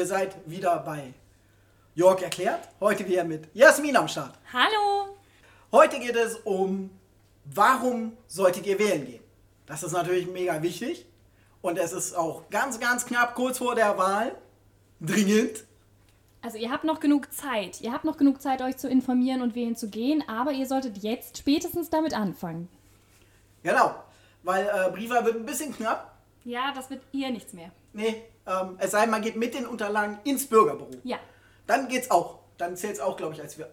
Ihr seid wieder bei Jörg erklärt. Heute wieder mit Jasmin am Start. Hallo! Heute geht es um, warum solltet ihr wählen gehen? Das ist natürlich mega wichtig. Und es ist auch ganz, ganz knapp kurz vor der Wahl. Dringend. Also ihr habt noch genug Zeit. Ihr habt noch genug Zeit, euch zu informieren und wählen zu gehen, aber ihr solltet jetzt spätestens damit anfangen. Genau. Weil äh, Briefwahl wird ein bisschen knapp. Ja, das wird ihr nichts mehr. Nee, ähm, es sei denn, man geht mit den Unterlagen ins Bürgerbüro. Ja, Dann geht's auch. Dann zählt es auch, glaube ich, als äh,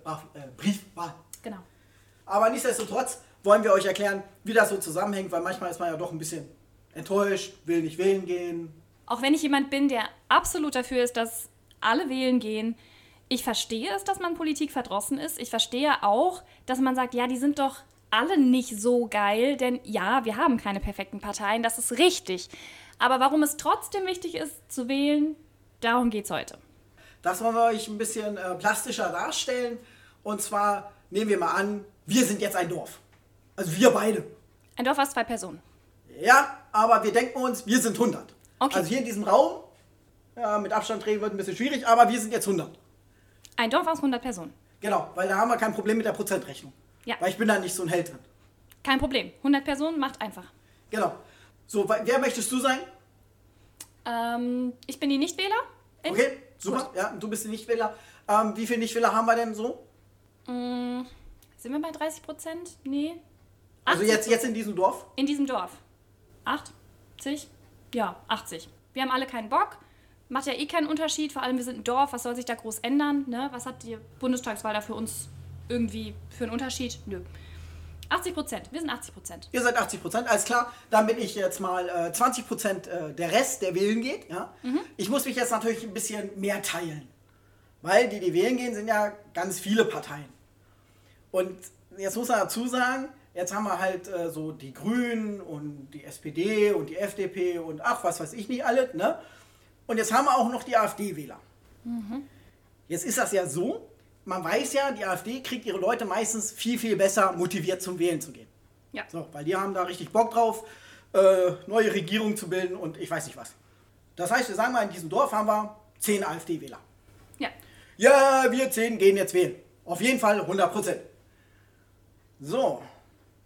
Briefwahl. genau. Aber nichtsdestotrotz wollen wir euch erklären, wie das so zusammenhängt, weil manchmal ist man ja doch ein bisschen enttäuscht, will nicht wählen gehen. Auch wenn ich jemand bin, der absolut dafür ist, dass alle wählen gehen, ich verstehe es, dass man Politik verdrossen ist. Ich verstehe auch, dass man sagt, ja, die sind doch alle nicht so geil, denn ja, wir haben keine perfekten Parteien, das ist richtig. Aber warum es trotzdem wichtig ist zu wählen, darum geht es heute. Das wollen wir euch ein bisschen äh, plastischer darstellen. Und zwar nehmen wir mal an, wir sind jetzt ein Dorf. Also wir beide. Ein Dorf aus zwei Personen. Ja, aber wir denken uns, wir sind 100. Okay. Also hier in diesem Raum, ja, mit Abstand drehen wird ein bisschen schwierig, aber wir sind jetzt 100. Ein Dorf aus 100 Personen. Genau, weil da haben wir kein Problem mit der Prozentrechnung. Ja. Weil ich bin da nicht so ein Held drin. Kein Problem. 100 Personen macht einfach. Genau. So, wer möchtest du sein? Ähm, ich bin die Nichtwähler. Okay, super. Ja, du bist die Nichtwähler. Ähm, wie viele Nichtwähler haben wir denn so? Mm, sind wir bei 30 Prozent? Nee. Also 80 jetzt, jetzt in diesem Dorf? In diesem Dorf. 80? Ja, 80. Wir haben alle keinen Bock. Macht ja eh keinen Unterschied. Vor allem, wir sind ein Dorf. Was soll sich da groß ändern? Ne? Was hat die Bundestagswahl da für uns irgendwie für einen Unterschied? Nö. 80 Prozent. Wir sind 80 Prozent. Ihr seid 80 Prozent, alles klar. Dann bin ich jetzt mal äh, 20 Prozent äh, der Rest, der wählen geht. Ja? Ich muss mich jetzt natürlich ein bisschen mehr teilen. Weil die, die wählen gehen, sind ja ganz viele Parteien. Und jetzt muss man dazu sagen, jetzt haben wir halt äh, so die Grünen und die SPD und die FDP und ach, was weiß ich nicht alles. Ne? Und jetzt haben wir auch noch die AfD-Wähler. Jetzt ist das ja so, man weiß ja, die AfD kriegt ihre Leute meistens viel, viel besser motiviert zum Wählen zu gehen. Ja. So, weil die haben da richtig Bock drauf, äh, neue Regierungen zu bilden und ich weiß nicht was. Das heißt, wir sagen mal, in diesem Dorf haben wir 10 AfD-Wähler. Ja. Ja, wir 10 gehen jetzt wählen. Auf jeden Fall 100 Prozent. So,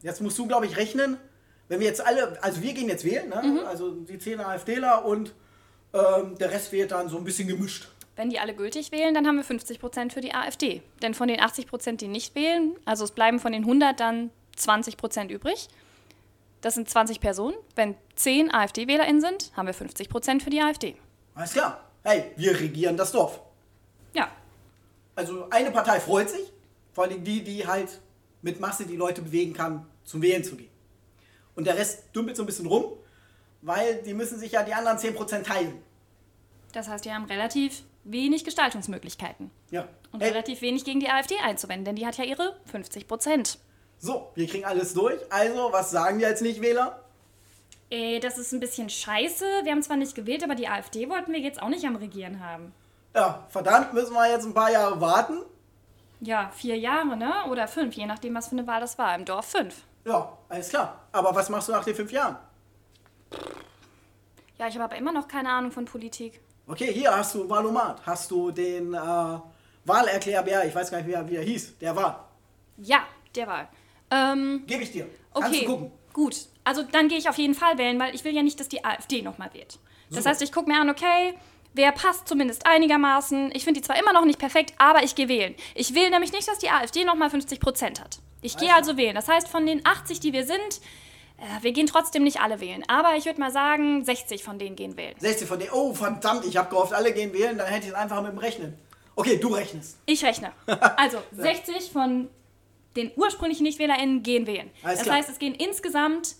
jetzt musst du, glaube ich, rechnen, wenn wir jetzt alle, also wir gehen jetzt wählen, ne? also die 10 AfDler und ähm, der Rest wählt dann so ein bisschen gemischt. Wenn die alle gültig wählen, dann haben wir 50 Prozent für die AfD. Denn von den 80 Prozent, die nicht wählen, also es bleiben von den 100 dann 20 Prozent übrig. Das sind 20 Personen. Wenn 10 AfD-WählerInnen sind, haben wir 50 Prozent für die AfD. Alles klar. Hey, wir regieren das Dorf. Ja, Also eine Partei freut sich, vor allem die, die halt mit Masse die Leute bewegen kann, zum Wählen zu gehen. Und der Rest dümpelt so ein bisschen rum, weil die müssen sich ja die anderen 10% teilen. das heißt, wir haben relativ wenig Gestaltungsmöglichkeiten. Ja. Und Hey, relativ wenig gegen die AfD einzuwenden, denn die hat ja ihre 50 Prozent. so, wir kriegen alles durch. Also, was sagen wir als Nichtwähler? Äh, das ist ein bisschen scheiße. Wir haben zwar nicht gewählt, aber die AfD wollten wir jetzt auch nicht am Regieren haben. Ja, verdammt, müssen wir jetzt ein paar Jahre warten. Ja, vier Jahre, ne? Oder fünf, je nachdem, was für eine Wahl das war. Im Dorf fünf. Ja, alles klar. Aber was machst du nach den fünf Jahren? Ja, ich habe aber immer noch keine Ahnung von Politik. Okay, hier hast du Wahlomat. Hast du den äh, Wahlerklärbär, ich weiß gar nicht, wie er, wie er hieß, der war. Ja, der Wahl. Ähm, Gebe ich dir. Kannst okay, du gucken. gut. Also dann gehe ich auf jeden Fall wählen, weil ich will ja nicht, dass die AfD nochmal wählt. Das Super. heißt, ich gucke mir an, okay, wer passt zumindest einigermaßen. Ich finde die zwar immer noch nicht perfekt, aber ich gehe wählen. Ich will nämlich nicht, dass die AfD nochmal 50 Prozent hat. Ich gehe also wählen. Das heißt, von den 80, die wir sind, wir gehen trotzdem nicht alle wählen. Aber ich würde mal sagen, 60 von denen gehen wählen. 60 von denen. Oh, verdammt, ich habe gehofft, alle gehen wählen, dann hätte ich es einfach mit dem Rechnen. Okay, du rechnest. Ich rechne. Also 60 von den ursprünglichen NichtwählerInnen gehen wählen. Alles das klar. heißt, es gehen insgesamt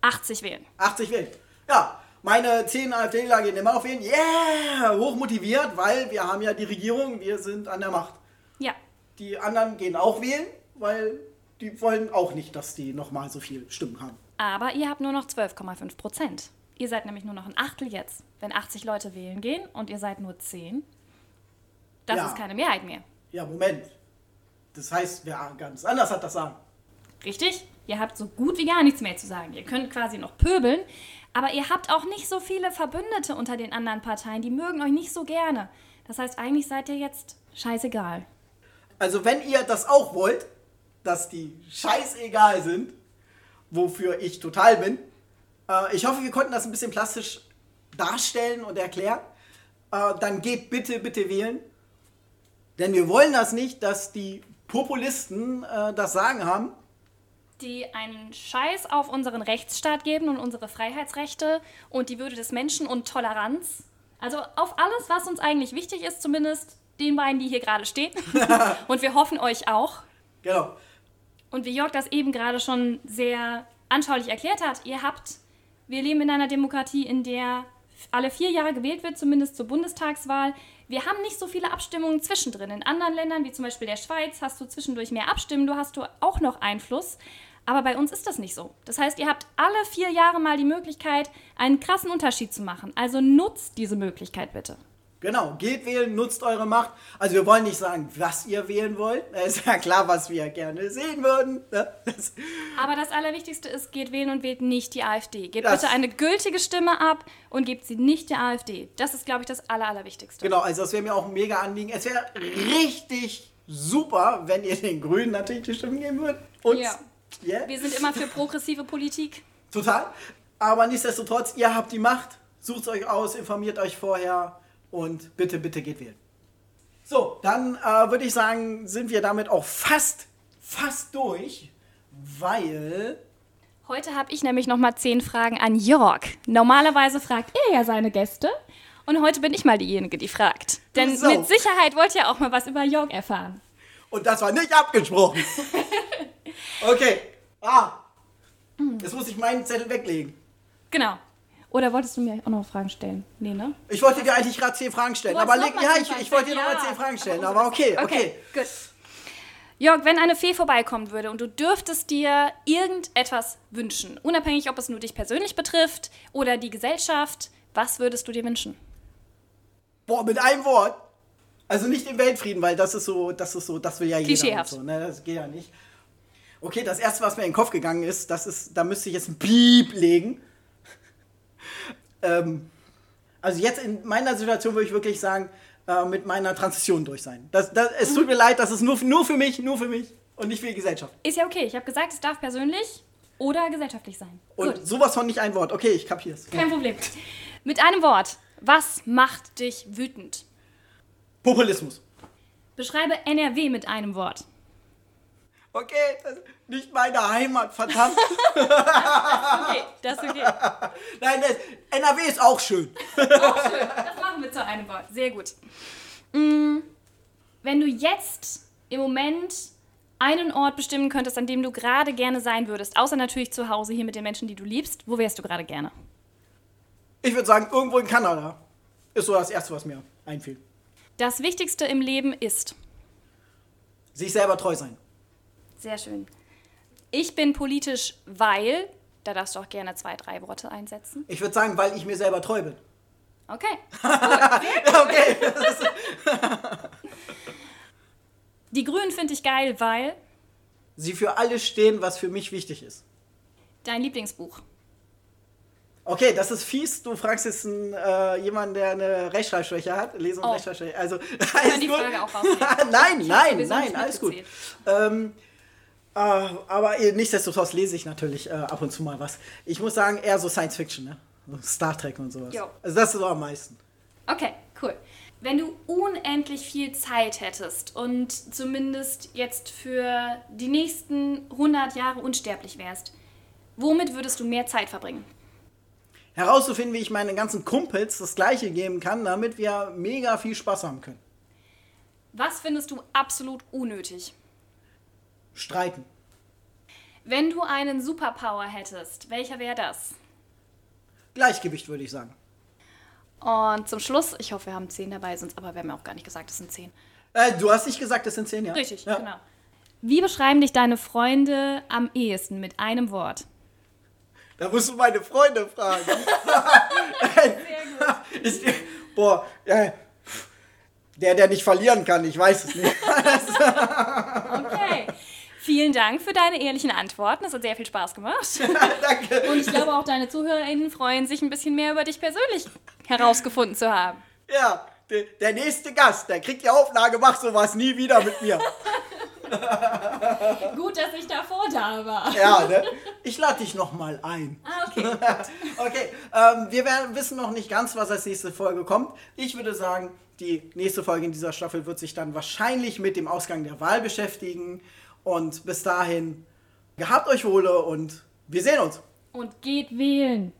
80 wählen. 80 wählen. Ja, meine 10 AfDler gehen immer auf wählen. Yeah, hochmotiviert, weil wir haben ja die Regierung, wir sind an der Macht. Ja. Die anderen gehen auch wählen, weil die wollen auch nicht, dass die nochmal so viel Stimmen haben. Aber ihr habt nur noch 12,5 Prozent. Ihr seid nämlich nur noch ein Achtel jetzt. Wenn 80 Leute wählen gehen und ihr seid nur 10, das Ja. ist keine Mehrheit mehr. Ja, Moment. Das heißt, wer ganz anders hat das sagen. Richtig? Ihr habt so gut wie gar nichts mehr zu sagen. Ihr könnt quasi noch pöbeln, aber ihr habt auch nicht so viele Verbündete unter den anderen Parteien. Die mögen euch nicht so gerne. Das heißt, eigentlich seid ihr jetzt scheißegal. Also wenn ihr das auch wollt, dass die scheißegal sind, wofür ich total bin, äh, ich hoffe, wir konnten das ein bisschen plastisch darstellen und erklären, äh, dann geht bitte, bitte wählen. Denn wir wollen das nicht, dass die Populisten äh, das Sagen haben. Die einen Scheiß auf unseren Rechtsstaat geben und unsere Freiheitsrechte und die Würde des Menschen und Toleranz. Also auf alles, was uns eigentlich wichtig ist, zumindest den beiden, die hier gerade stehen. und wir hoffen euch auch. Genau. Und wie Jörg das eben gerade schon sehr anschaulich erklärt hat, ihr habt, wir leben in einer Demokratie, in der alle vier Jahre gewählt wird, zumindest zur Bundestagswahl. Wir haben nicht so viele Abstimmungen zwischendrin. In anderen Ländern, wie zum Beispiel der Schweiz, hast du zwischendurch mehr Abstimmen, du hast du auch noch Einfluss. Aber bei uns ist das nicht so. Das heißt, ihr habt alle vier Jahre mal die Möglichkeit, einen krassen Unterschied zu machen. Also nutzt diese Möglichkeit bitte. Genau, geht wählen, nutzt eure Macht. Also wir wollen nicht sagen, was ihr wählen wollt. Es ist ja klar, was wir gerne sehen würden. Ne? Das Aber das Allerwichtigste ist, geht wählen und wählt nicht die AfD. Gebt bitte eine gültige Stimme ab und gebt sie nicht der AfD. Das ist, glaube ich, das Aller, Allerwichtigste. genau, also das wäre mir auch ein mega Anliegen. Es wäre richtig super, wenn ihr den Grünen natürlich die Stimmen geben würdet. Uns. Ja. Yeah. Wir sind immer für progressive Politik. Total. Aber nichtsdestotrotz, ihr habt die Macht. Sucht euch aus, informiert euch vorher und bitte, bitte geht wählen. So, dann äh, würde ich sagen, sind wir damit auch fast, fast durch, weil Heute habe ich nämlich noch mal zehn Fragen an Jörg. Normalerweise fragt er ja seine Gäste. Und heute bin ich mal diejenige, die fragt. Denn Sau. mit Sicherheit wollt ihr auch mal was über Jörg erfahren. Und das war nicht abgesprochen. Okay. Ah. Jetzt muss ich meinen Zettel weglegen. Genau. Oder wolltest du mir auch noch Fragen stellen? Nee, ne? Ich wollte dir eigentlich gerade zehn Fragen stellen. Aber leg, noch mal ja, ich, ich wollte dir stellen, nochmal ja. zehn Fragen stellen. Aber okay, okay. gut. Jörg, wenn eine Fee vorbeikommen würde und du dürftest dir irgendetwas wünschen, unabhängig ob es nur dich persönlich betrifft oder die Gesellschaft, was würdest du dir wünschen? Boah, mit einem Wort. Also nicht den Weltfrieden, weil das ist so, das ist so, das will ja jeder. So, ne? Das geht ja nicht. Okay, das erste, was mir in den Kopf gegangen ist, das ist, da müsste ich jetzt ein Piep legen. Ähm, also jetzt in meiner Situation würde ich wirklich sagen, äh, mit meiner Transition durch sein. Das, das, es tut mir leid, das ist nur, nur für mich, nur für mich und nicht für die Gesellschaft. Ist ja okay. Ich habe gesagt, es darf persönlich oder gesellschaftlich sein. Und Gut, sowas von nicht ein Wort. Okay, ich kapier's. kein Problem. Mit einem Wort. Was macht dich wütend? Populismus. Beschreibe NRW mit einem Wort. Okay, das ist nicht meine Heimat, verdammt. Okay, das ist okay. Nein, das, NRW ist auch schön. Das machen wir zu einem Wort. Sehr gut. Mm, Wenn du jetzt im Moment einen Ort bestimmen könntest, an dem du gerade gerne sein würdest, außer natürlich zu Hause hier mit den Menschen, die du liebst, wo wärst du gerade gerne? Ich würde sagen, irgendwo in Kanada. Ist so das Erste, was mir einfiel. Das Wichtigste im Leben ist. Sich selber treu sein. Sehr schön. Ich bin politisch, weil. Da darfst du auch gerne zwei, drei Worte einsetzen. Ich würde sagen, weil ich mir selber treu bin. Okay. Okay. Die Grünen finde ich geil, weil. Sie für alles stehen, was für mich wichtig ist. Dein Lieblingsbuch. Okay, das ist fies. Du fragst jetzt einen, äh, jemanden, der eine Rechtschreibschwäche hat. Lese- und Oh. Rechtschreibschwäche. Also, alles die gut. Frage auch rausnehmen. nein, nein, nein, alles gut. Ähm, äh, aber nichtsdestotrotz lese ich natürlich äh, ab und zu mal was. Ich muss sagen, eher so Science Fiction, ne? So Star Trek und sowas. Jo. Also das ist so am meisten. Okay, cool. Wenn du unendlich viel Zeit hättest und zumindest jetzt für die nächsten 100 Jahre unsterblich wärst, womit würdest du mehr Zeit verbringen? Herauszufinden, wie ich meinen ganzen Kumpels das Gleiche geben kann, damit wir mega viel Spaß haben können. Was findest du absolut unnötig? Streiten. Wenn du einen Superpower hättest, welcher wäre das? Gleichgewicht, würde ich sagen. Und zum Schluss, ich hoffe, wir haben 10 dabei, sonst aber wir haben ja auch gar nicht gesagt, es sind 10. Äh, du hast nicht gesagt, das sind zehn, ja? Richtig, ja. genau. Wie beschreiben dich deine Freunde am ehesten mit einem Wort? Da musst du meine Freunde fragen. Ist, boah, äh, der, der nicht verlieren kann, ich weiß es nicht. Okay. Vielen Dank für deine ehrlichen Antworten. Das hat sehr viel Spaß gemacht. Danke. Und ich glaube auch deine ZuhörerInnen freuen sich ein bisschen mehr über dich persönlich herausgefunden zu haben. Ja, der, der nächste Gast, der kriegt die Auflage, mach sowas nie wieder mit mir. Gut, dass ich davor da war. Ja, ne? Ich lade dich nochmal ein. Ah, okay. Okay, ähm, wir werden, wissen noch nicht ganz, was als nächste Folge kommt. Ich würde sagen, die nächste Folge in dieser Staffel wird sich dann wahrscheinlich mit dem Ausgang der Wahl beschäftigen. Und bis dahin, gehabt euch wohle und wir sehen uns. Und geht wählen.